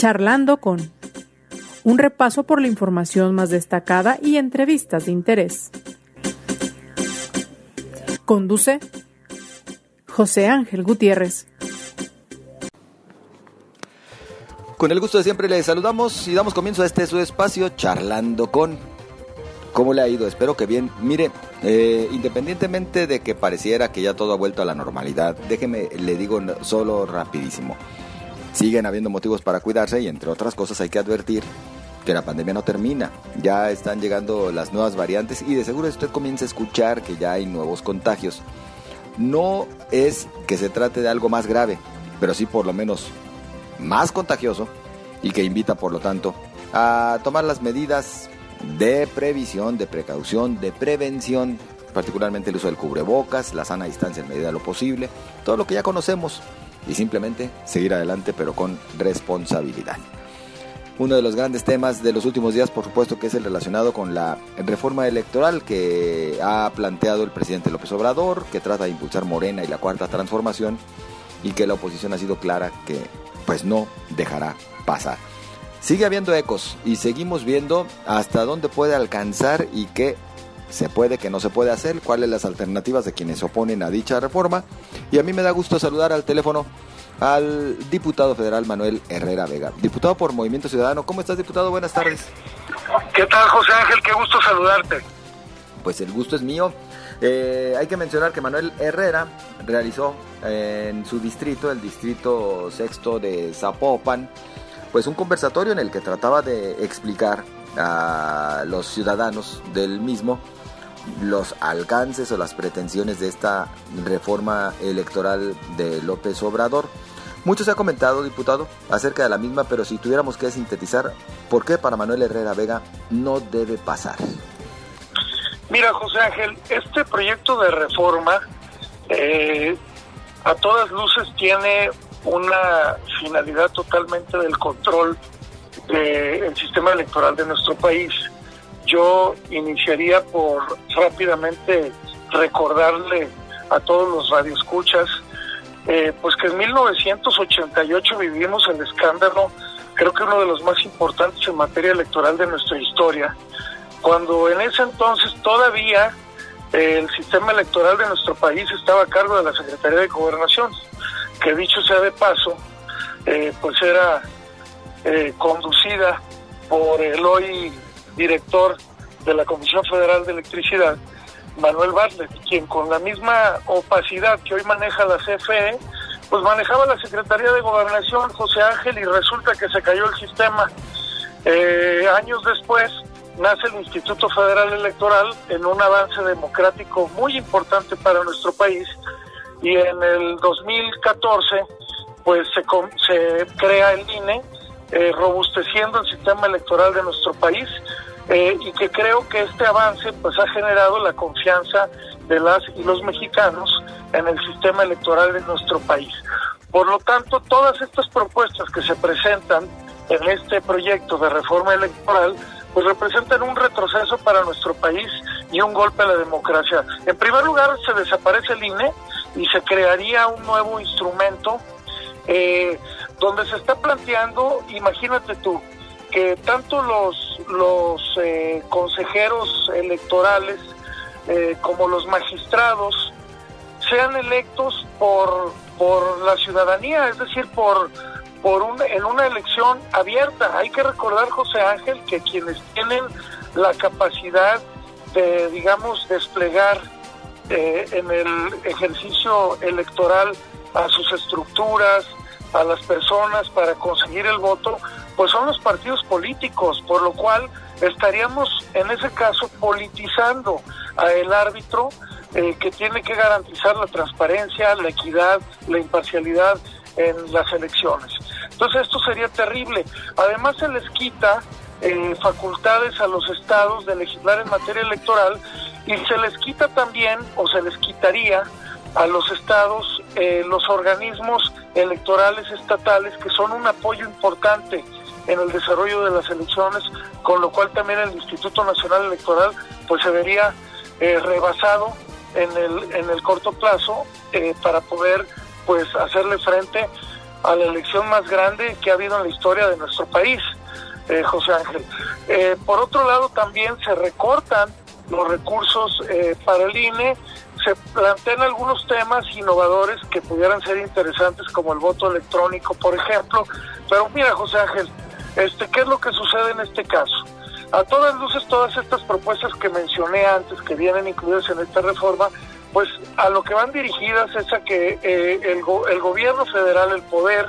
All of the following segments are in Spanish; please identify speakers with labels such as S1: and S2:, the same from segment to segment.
S1: Charlando con un repaso por la información más destacada y entrevistas de interés. Conduce José Ángel Gutiérrez.
S2: Con el gusto de siempre le saludamos y damos comienzo a este su espacio charlando con. ¿Cómo le ha ido? Espero que bien. Mire, eh, independientemente de que pareciera que ya todo ha vuelto a la normalidad, déjeme, le digo solo rapidísimo. Siguen habiendo motivos para cuidarse y entre otras cosas hay que advertir que la pandemia no termina. Ya están llegando las nuevas variantes y de seguro usted comienza a escuchar que ya hay nuevos contagios. No es que se trate de algo más grave, pero sí por lo menos más contagioso y que invita por lo tanto a tomar las medidas de previsión, de precaución, de prevención, particularmente el uso del cubrebocas, la sana distancia en medida de lo posible, todo lo que ya conocemos y simplemente seguir adelante pero con responsabilidad. Uno de los grandes temas de los últimos días, por supuesto, que es el relacionado con la reforma electoral que ha planteado el presidente López Obrador, que trata de impulsar Morena y la cuarta transformación, y que la oposición ha sido clara que pues no dejará pasar. Sigue habiendo ecos y seguimos viendo hasta dónde puede alcanzar y qué se puede, qué no se puede hacer, cuáles las alternativas de quienes se oponen a dicha reforma. Y a mí me da gusto saludar al teléfono al diputado federal Manuel Herrera Vega. Diputado por Movimiento Ciudadano, ¿cómo estás, diputado? Buenas tardes.
S3: ¿Qué tal, José Ángel? Qué gusto saludarte.
S2: Pues el gusto es mío. Eh, hay que mencionar que Manuel Herrera realizó en su distrito, el distrito sexto de Zapopan, pues un conversatorio en el que trataba de explicar a los ciudadanos del mismo los alcances o las pretensiones de esta reforma electoral de López Obrador. Mucho se ha comentado, diputado, acerca de la misma, pero si tuviéramos que sintetizar, ¿por qué para Manuel Herrera Vega no debe pasar?
S3: Mira, José Ángel, este proyecto de reforma eh, a todas luces tiene una finalidad totalmente del control del sistema electoral de nuestro país. Yo iniciaría por rápidamente recordarle a todos los radioescuchas eh, pues que en 1988 vivimos el escándalo, creo que uno de los más importantes en materia electoral de nuestra historia, cuando en ese entonces todavía eh, el sistema electoral de nuestro país estaba a cargo de la Secretaría de Gobernación, que dicho sea de paso, eh, pues era conducida por el hoy director de la Comisión Federal de Electricidad, Manuel Bartlett, quien con la misma opacidad que hoy maneja la CFE, pues manejaba la Secretaría de Gobernación, José Ángel, y resulta que se cayó el sistema. Eh, años después nace el Instituto Federal Electoral en un avance democrático muy importante para nuestro país y en el 2014 pues se, se crea el INE eh, robusteciendo el sistema electoral de nuestro país eh, y que creo que este avance pues ha generado la confianza de las y los mexicanos en el sistema electoral de nuestro país. Por lo tanto, todas estas propuestas que se presentan en este proyecto de reforma electoral pues representan un retroceso para nuestro país y un golpe a la democracia. En primer lugar, se desaparece el INE y se crearía un nuevo instrumento eh, donde se está planteando, imagínate tú, que tanto los, los eh, consejeros electorales eh, como los magistrados sean electos por, por la ciudadanía, es decir, por, por un, en una elección abierta. Hay que recordar, José Ángel, que quienes tienen la capacidad de, digamos, desplegar eh, en el ejercicio electoral a sus estructuras, a las personas para conseguir el voto, pues son los partidos políticos, por lo cual estaríamos en ese caso politizando a el árbitro eh, que tiene que garantizar la transparencia, la equidad, la imparcialidad en las elecciones. Entonces esto sería terrible. Además se les quita eh, facultades a los estados de legislar en materia electoral y se les quita también o se les quitaría a los estados eh, los organismos electorales estatales que son un apoyo importante en el desarrollo de las elecciones, con lo cual también el Instituto Nacional Electoral pues se vería eh, rebasado en el, en el corto plazo eh, para poder pues hacerle frente a la elección más grande que ha habido en la historia de nuestro país, eh, José Ángel. Eh, por otro lado, también se recortan los recursos eh, para el INE, se plantean algunos temas innovadores que pudieran ser interesantes, como el voto electrónico, por ejemplo. Pero mira, José Ángel, este, ¿qué es lo que sucede en este caso? A todas luces, todas estas propuestas que mencioné antes, que vienen incluidas en esta reforma, pues a lo que van dirigidas es a que eh, el, el gobierno federal, el poder,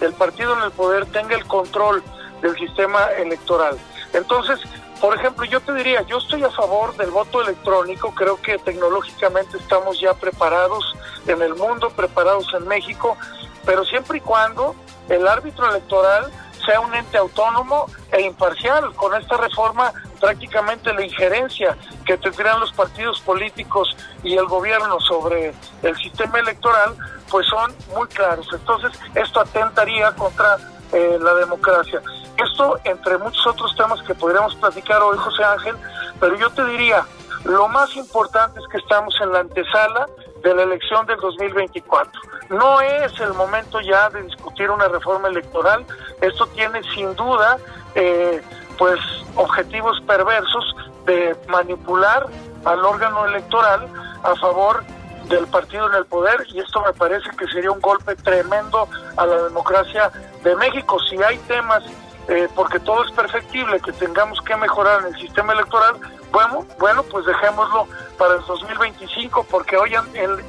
S3: el partido en el poder tenga el control del sistema electoral. Entonces, por ejemplo, yo te diría, yo estoy a favor del voto electrónico, creo que tecnológicamente estamos ya preparados en el mundo, preparados en México, pero siempre y cuando el árbitro electoral sea un ente autónomo e imparcial. Con esta reforma prácticamente la injerencia que tendrían los partidos políticos y el gobierno sobre el sistema electoral, pues son muy claros. Entonces, esto atentaría contra eh, la democracia. Esto, entre muchos otros temas que podríamos platicar hoy, José Ángel, pero yo te diría, lo más importante es que estamos en la antesala de la elección del 2024. No es el momento ya de discutir una reforma electoral. Esto tiene sin duda, eh, pues, objetivos perversos de manipular al órgano electoral a favor del partido en el poder y esto me parece que sería un golpe tremendo a la democracia de México. Si hay temas, eh, porque todo es perfectible, que tengamos que mejorar en el sistema electoral, bueno, bueno, pues dejémoslo para el 2025, porque hoy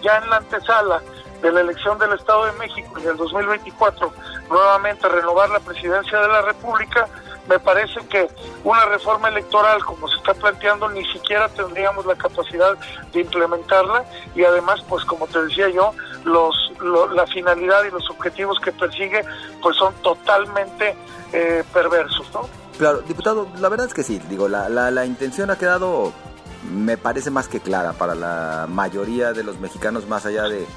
S3: ya en la antesala de la elección del Estado de México y del 2024 nuevamente renovar la presidencia de la República, me parece que una reforma electoral como se está planteando ni siquiera tendríamos la capacidad de implementarla y además pues como te decía yo los la finalidad y los objetivos que persigue pues son totalmente eh, perversos no
S2: claro diputado la verdad es que sí digo la, la, la intención ha quedado me parece más que clara para la mayoría de los mexicanos más allá de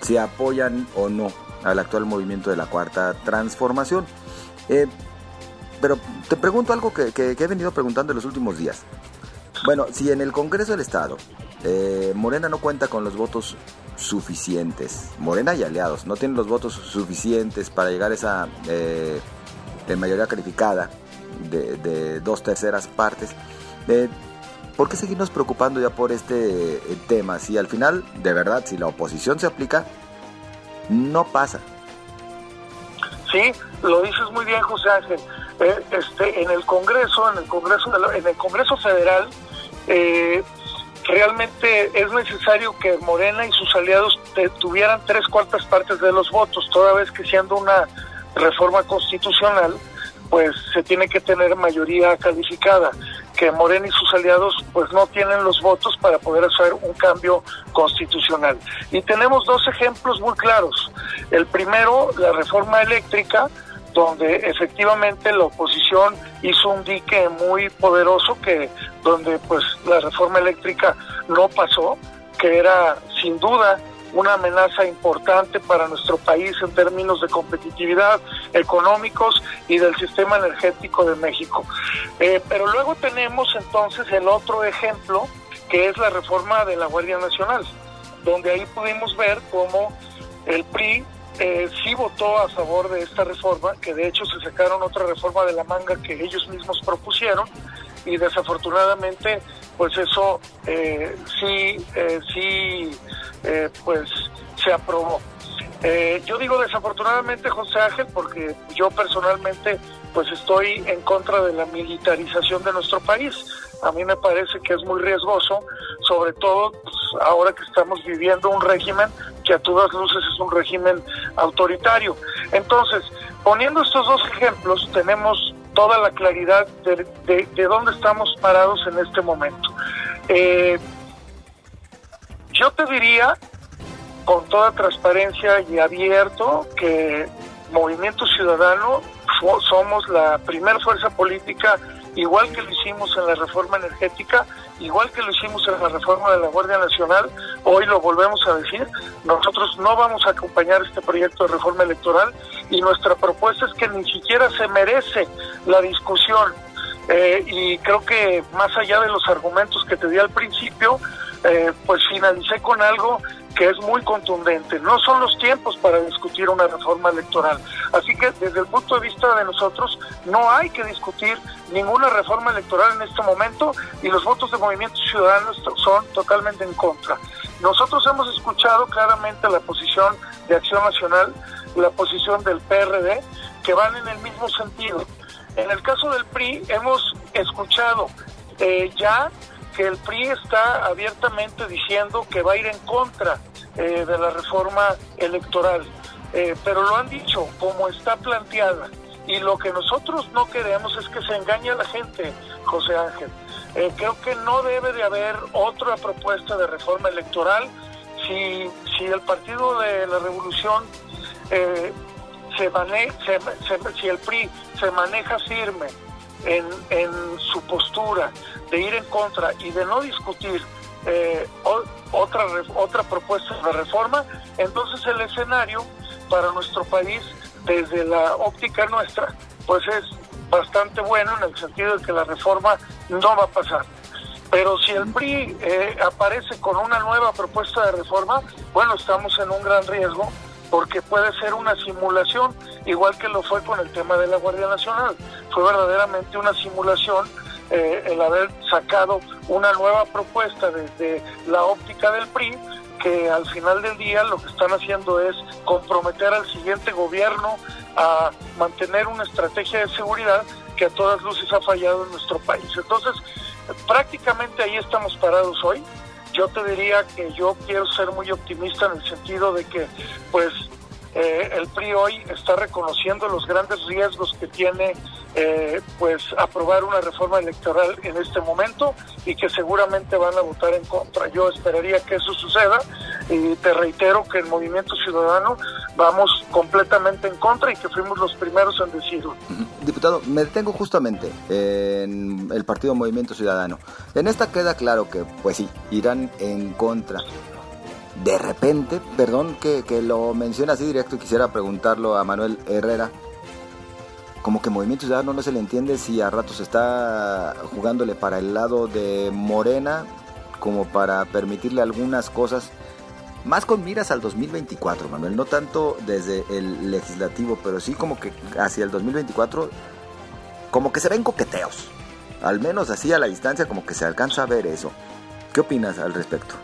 S2: si apoyan o no al actual movimiento de la cuarta transformación. Eh, pero te pregunto algo que, he venido preguntando en los últimos días. Bueno, si en el Congreso del Estado eh, Morena no cuenta con los votos suficientes, Morena y aliados no tienen los votos suficientes para llegar a esa eh, mayoría calificada de, dos terceras partes, ¿por qué seguirnos preocupando ya por este tema? Si al final, de verdad, si la oposición se aplica, no pasa.
S3: Sí, lo dices muy bien, José Ángel. Eh, este, en el Congreso, en el Congreso, en el Congreso Federal, eh, realmente es necesario que Morena y sus aliados tuvieran tres cuartas partes de los votos, toda vez que siendo una reforma constitucional, pues se tiene que tener mayoría calificada, que Morena y sus aliados pues no tienen los votos para poder hacer un cambio constitucional. Y tenemos dos ejemplos muy claros. El primero, la reforma eléctrica, donde efectivamente la oposición hizo un dique muy poderoso que donde pues la reforma eléctrica no pasó, que era sin duda una amenaza importante para nuestro país en términos de competitividad económicos y del sistema energético de México. Eh, pero luego tenemos entonces el otro ejemplo, que es la reforma de la Guardia Nacional, donde ahí pudimos ver cómo el PRI eh, sí votó a favor de esta reforma, que de hecho se sacaron otra reforma de la manga que ellos mismos propusieron y desafortunadamente pues eso eh, sí eh, sí eh, pues se aprobó. yo digo desafortunadamente José Ángel porque yo personalmente pues estoy en contra de la militarización de nuestro país. A mí me parece que es muy riesgoso, sobre todo pues, ahora que estamos viviendo un régimen que a todas luces es un régimen autoritario. Entonces, poniendo estos dos ejemplos, tenemos toda la claridad de, de, dónde estamos parados en este momento. Eh, yo te diría, con toda transparencia y abierto, que Movimiento Ciudadano somos la primera fuerza política, igual que lo hicimos en la reforma energética, igual que lo hicimos en la reforma de la Guardia Nacional, hoy lo volvemos a decir, nosotros no vamos a acompañar este proyecto de reforma electoral y nuestra propuesta es que ni siquiera se merece la discusión. Eh, y creo que más allá de los argumentos que te di al principio, eh, pues finalicé con algo que es muy contundente. No son los tiempos para discutir una reforma electoral. Así que desde el punto de vista de nosotros, no hay que discutir ninguna reforma electoral en este momento y los votos de Movimiento Ciudadano son totalmente en contra. Nosotros hemos escuchado claramente la posición de Acción Nacional, la posición del PRD, que van en el mismo sentido. En el caso del PRI hemos escuchado eh, ya que el PRI está abiertamente diciendo que va a ir en contra eh, de la reforma electoral, eh, pero lo han dicho como está planteada. Y lo que nosotros no queremos es que se engañe a la gente, José Ángel. Eh, creo que no debe de haber otra propuesta de reforma electoral si, si el Partido de la Revolución se, si el PRI se maneja firme en, en su postura de ir en contra y de no discutir eh, otra, otra propuesta de reforma, entonces el escenario para nuestro país desde la óptica nuestra pues es bastante bueno en el sentido de que la reforma no va a pasar. Pero si el PRI eh, aparece con una nueva propuesta de reforma, bueno, estamos en un gran riesgo porque puede ser una simulación, igual que lo fue con el tema de la Guardia Nacional. Fue verdaderamente una simulación eh, el haber sacado una nueva propuesta desde la óptica del PRI, que al final del día lo que están haciendo es comprometer al siguiente gobierno a mantener una estrategia de seguridad que a todas luces ha fallado en nuestro país. Entonces, prácticamente ahí estamos parados hoy. Yo te diría que yo quiero ser muy optimista en el sentido de que, pues, eh, el PRI hoy está reconociendo los grandes riesgos que tiene eh, pues aprobar una reforma electoral en este momento y que seguramente van a votar en contra. Yo esperaría que eso suceda y te reitero que el Movimiento Ciudadano vamos completamente en contra y que fuimos los primeros en decirlo.
S2: Diputado, me detengo justamente en el Partido Movimiento Ciudadano. En esta queda claro que, pues sí, irán en contra. De repente, perdón que, que lo mencione así directo, quisiera preguntarlo a Manuel Herrera como que Movimiento Ciudadano no se le entiende si a ratos está jugándole para el lado de Morena, como para permitirle algunas cosas, más con miras al 2024, Manuel, no tanto desde el legislativo, pero sí como que hacia el 2024, como que se ven coqueteos, al menos así a la distancia como que se alcanza a ver eso. ¿Qué opinas al respecto?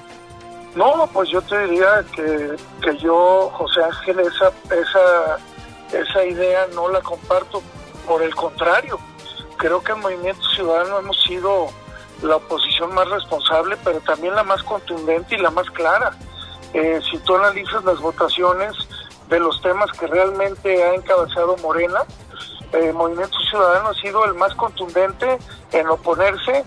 S3: No, pues yo te diría que, que yo, José Ángel, esa, esa esa idea no la comparto, por el contrario, creo que el Movimiento Ciudadano hemos sido la oposición más responsable, pero también la más contundente y la más clara. Eh, si tú analizas las votaciones de los temas que realmente ha encabezado Morena, eh, Movimiento Ciudadano ha sido el más contundente en oponerse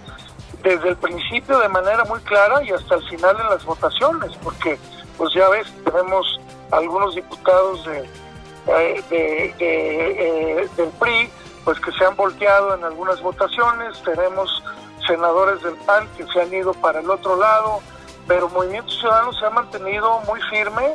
S3: desde el principio de manera muy clara y hasta el final en las votaciones, porque pues ya ves, tenemos algunos diputados de, eh, de, eh, del PRI, pues que se han volteado en algunas votaciones, tenemos senadores del PAN que se han ido para el otro lado, pero Movimiento Ciudadano se ha mantenido muy firme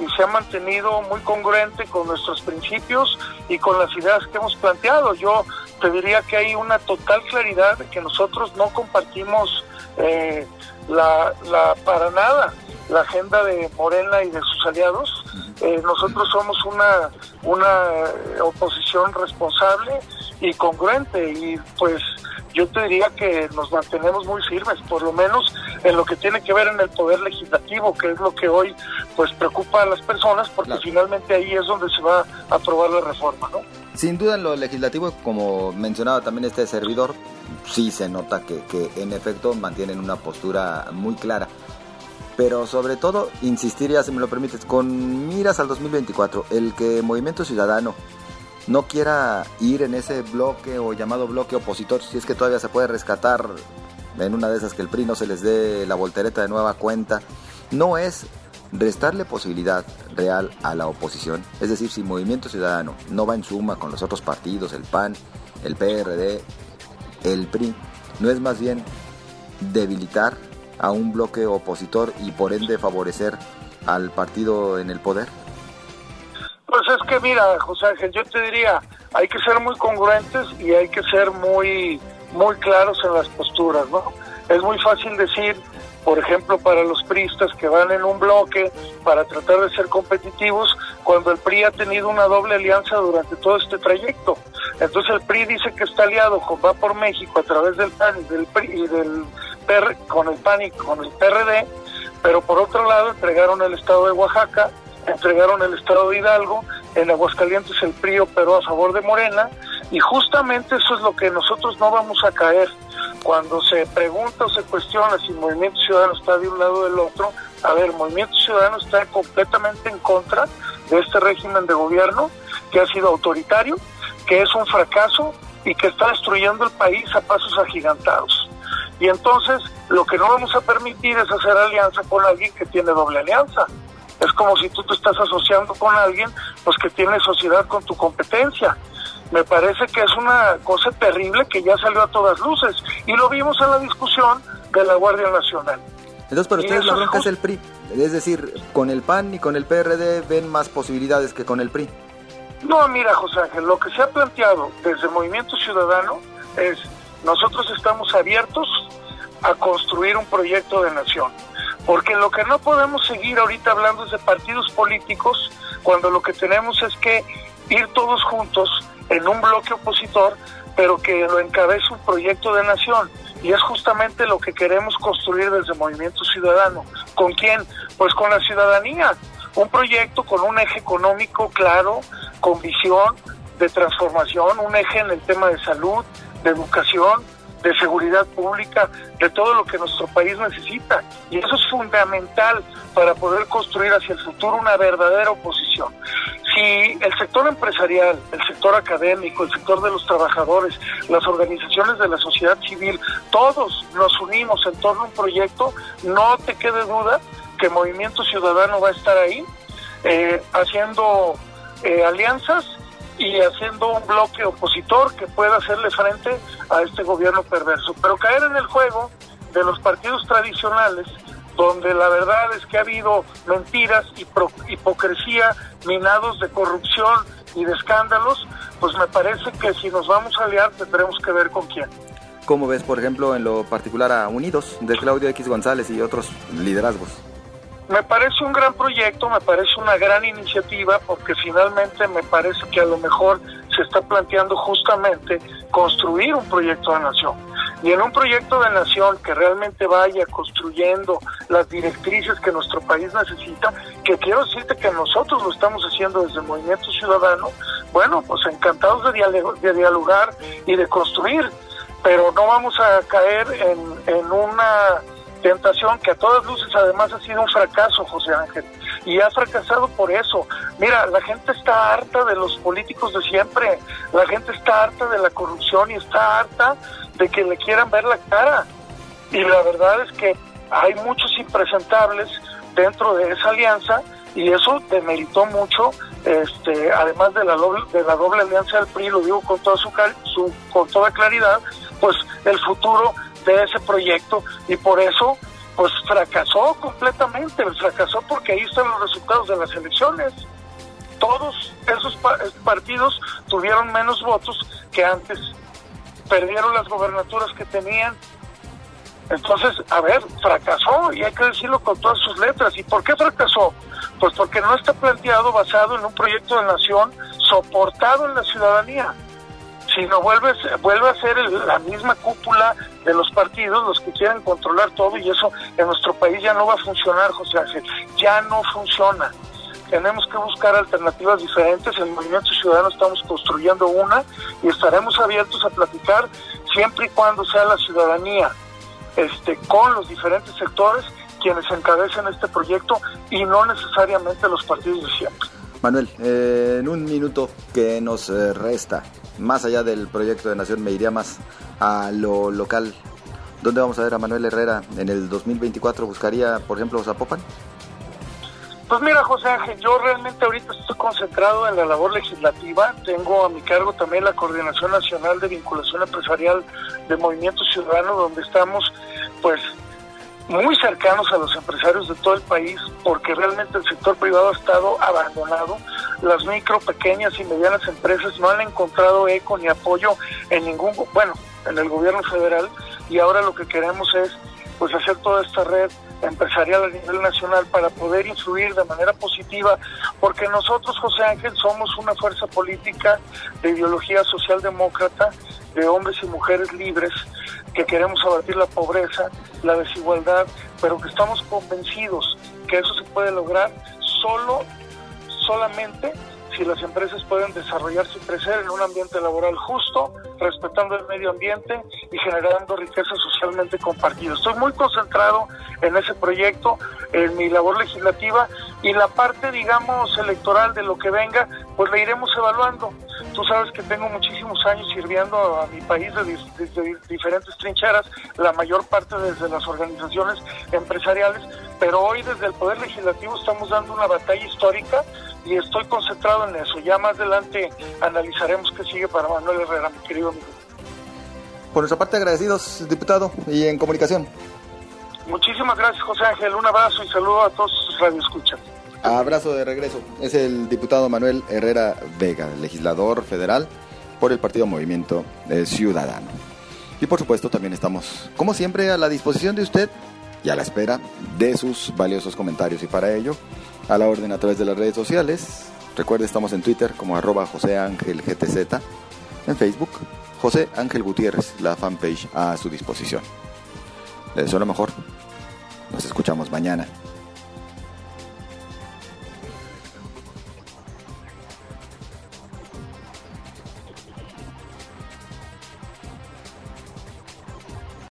S3: y se ha mantenido muy congruente con nuestros principios y con las ideas que hemos planteado. Yo te diría que hay una total claridad de que nosotros no compartimos eh, la, para nada la agenda de Morena y de sus aliados. Eh, nosotros somos una, una oposición responsable y congruente y pues yo te diría que nos mantenemos muy firmes, por lo menos en lo que tiene que ver en el poder legislativo, que es lo que hoy pues preocupa a las personas, porque finalmente ahí es donde se va a aprobar la reforma, ¿no?
S2: Sin duda en lo legislativo, como mencionaba también este servidor, sí se nota que, que en efecto mantienen una postura muy clara pero sobre todo insistiría, si me lo permites, con miras al 2024, el que Movimiento Ciudadano no quiera ir en ese bloque o llamado bloque opositor, si es que todavía se puede rescatar en una de esas que el PRI no se les dé la voltereta de nueva cuenta, no es restarle posibilidad real a la oposición. Es decir, si Movimiento Ciudadano no va en suma con los otros partidos, el PAN, el PRD, el PRI, no es más bien debilitar a un bloque opositor y por ende favorecer al partido en el poder?
S3: Pues es que mira, José Ángel, yo te diría, hay que ser muy congruentes y hay que ser muy muy claros en las posturas, ¿no? Es muy fácil decir por ejemplo, para los priistas que van en un bloque para tratar de ser competitivos, cuando el PRI ha tenido una doble alianza durante todo este trayecto. Entonces el PRI dice que está aliado Va por México a través del PAN y del, PRI, y del PR, con el PAN y con el PRD, pero por otro lado entregaron el estado de Oaxaca, entregaron el estado de Hidalgo, en Aguascalientes el PRI operó a favor de Morena, y justamente eso es lo que nosotros no vamos a caer. Cuando se pregunta o se cuestiona si Movimiento Ciudadano está de un lado o del otro, a ver, Movimiento Ciudadano está completamente en contra de este régimen de gobierno que ha sido autoritario, que es un fracaso y que está destruyendo el país a pasos agigantados. Y entonces lo que no vamos a permitir es hacer alianza con alguien que tiene doble alianza. Es como si tú te estás asociando con alguien pues que tiene sociedad con tu competencia. Me parece que es una cosa terrible que ya salió a todas luces y lo vimos en la discusión de la Guardia Nacional.
S2: Entonces, para ustedes la bronca es el PRI, es decir, con el PAN y con el PRD ven más posibilidades que con el PRI.
S3: No, mira, José Ángel, lo que se ha planteado desde Movimiento Ciudadano es nosotros estamos abiertos a construir un proyecto de nación. Porque lo que no podemos seguir ahorita hablando es de partidos políticos cuando lo que tenemos es que ir todos juntos en un bloque opositor, pero que lo encabece un proyecto de nación. Y es justamente lo que queremos construir desde Movimiento Ciudadano. ¿Con quién? Pues con la ciudadanía. Un proyecto con un eje económico claro, con visión de transformación, un eje en el tema de salud, de educación, de seguridad pública, de todo lo que nuestro país necesita. Y eso es fundamental para poder construir hacia el futuro una verdadera oposición. Si el sector empresarial, el sector académico, el sector de los trabajadores, las organizaciones de la sociedad civil, todos nos unimos en torno a un proyecto, no te quede duda que Movimiento Ciudadano va a estar ahí eh, haciendo eh, alianzas y haciendo un bloque opositor que pueda hacerle frente a este gobierno perverso. Pero caer en el juego de los partidos tradicionales, donde la verdad es que ha habido mentiras y hipocresía, minados de corrupción y de escándalos, pues me parece que si nos vamos a aliar tendremos que ver con quién.
S2: ¿Cómo ves, por ejemplo, en lo particular a Unidos, de Claudio X González y otros liderazgos?
S3: Me parece un gran proyecto, me parece una gran iniciativa, porque finalmente me parece que a lo mejor se está planteando justamente construir un proyecto de nación. Y en un proyecto de nación que realmente vaya construyendo las directrices que nuestro país necesita, que quiero decirte que nosotros lo estamos haciendo desde el Movimiento Ciudadano, bueno, pues encantados de, de dialogar y de construir, pero no vamos a caer en una tentación que a todas luces además ha sido un fracaso, José Ángel, y ha fracasado por eso. Mira, la gente está harta de los políticos de siempre, la gente está harta de la corrupción y está harta de que le quieran ver la cara. Y la verdad es que hay muchos impresentables dentro de esa alianza y eso demeritó mucho, este, además de la doble, de la doble alianza del PRI, lo digo con toda su, su con toda claridad, pues el futuro de ese proyecto y por eso pues fracasó completamente, fracasó porque ahí están los resultados de las elecciones. Todos esos partidos tuvieron menos votos que antes, perdieron las gobernaturas que tenían. Entonces, a ver, fracasó y hay que decirlo con todas sus letras. ¿Y por qué fracasó? Pues porque no está planteado basado en un proyecto de nación soportado en la ciudadanía sino vuelve, vuelve a ser la misma cúpula de los partidos los que quieren controlar todo y eso en nuestro país ya no va a funcionar, José Ángel, ya no funciona. Tenemos que buscar alternativas diferentes, en el Movimiento Ciudadano estamos construyendo una y estaremos abiertos a platicar siempre y cuando sea la ciudadanía, este, con los diferentes sectores quienes encabecen este proyecto y no necesariamente los partidos de siempre.
S2: Manuel, eh, en un minuto que nos eh, resta, más allá del proyecto de Nación, me iría más a lo local. ¿Dónde vamos a ver a Manuel Herrera en el 2024? ¿Buscaría, por ejemplo, Zapopan?
S3: Pues mira, José Ángel, yo realmente ahorita estoy concentrado en la labor legislativa. Tengo a mi cargo también la Coordinación Nacional de Vinculación Empresarial de Movimiento Ciudadano, donde estamos, pues, muy cercanos a los empresarios de todo el país, porque realmente el sector privado ha estado abandonado. Las micro, pequeñas y medianas empresas no han encontrado eco ni apoyo en ningún, bueno, en el gobierno federal, y ahora lo que queremos es pues hacer toda esta red empresarial a nivel nacional para poder influir de manera positiva, porque nosotros, José Ángel, somos una fuerza política de ideología socialdemócrata, de hombres y mujeres libres, que queremos abatir la pobreza, la desigualdad, pero que estamos convencidos que eso se puede lograr solo, solamente si las empresas pueden desarrollarse y crecer en un ambiente laboral justo, respetando el medio ambiente y generando riqueza socialmente compartida. Estoy muy concentrado en ese proyecto, en mi labor legislativa y la parte, digamos, electoral de lo que venga, pues la iremos evaluando. Tú sabes que tengo muchísimos años sirviendo a mi país desde, diferentes trincheras, la mayor parte desde las organizaciones empresariales, pero hoy desde el Poder Legislativo estamos dando una batalla histórica y estoy concentrado en eso. Ya más adelante analizaremos qué sigue para Manuel Herrera, mi querido amigo.
S2: Por nuestra parte, agradecidos, diputado, y en comunicación.
S3: Muchísimas gracias, José Ángel. Un abrazo y saludo a todos sus radioescuchas.
S2: Abrazo de regreso. Es el diputado Manuel Herrera Vega, legislador federal por el Partido Movimiento Ciudadano. Y por supuesto también estamos, como siempre, a la disposición de usted y a la espera de sus valiosos comentarios. Y para ello, a la orden a través de las redes sociales. Recuerde, estamos en Twitter como arroba José Ángel GTZ, en Facebook José Ángel Gutiérrez, la fanpage a su disposición. Les deseo lo mejor. Nos escuchamos mañana.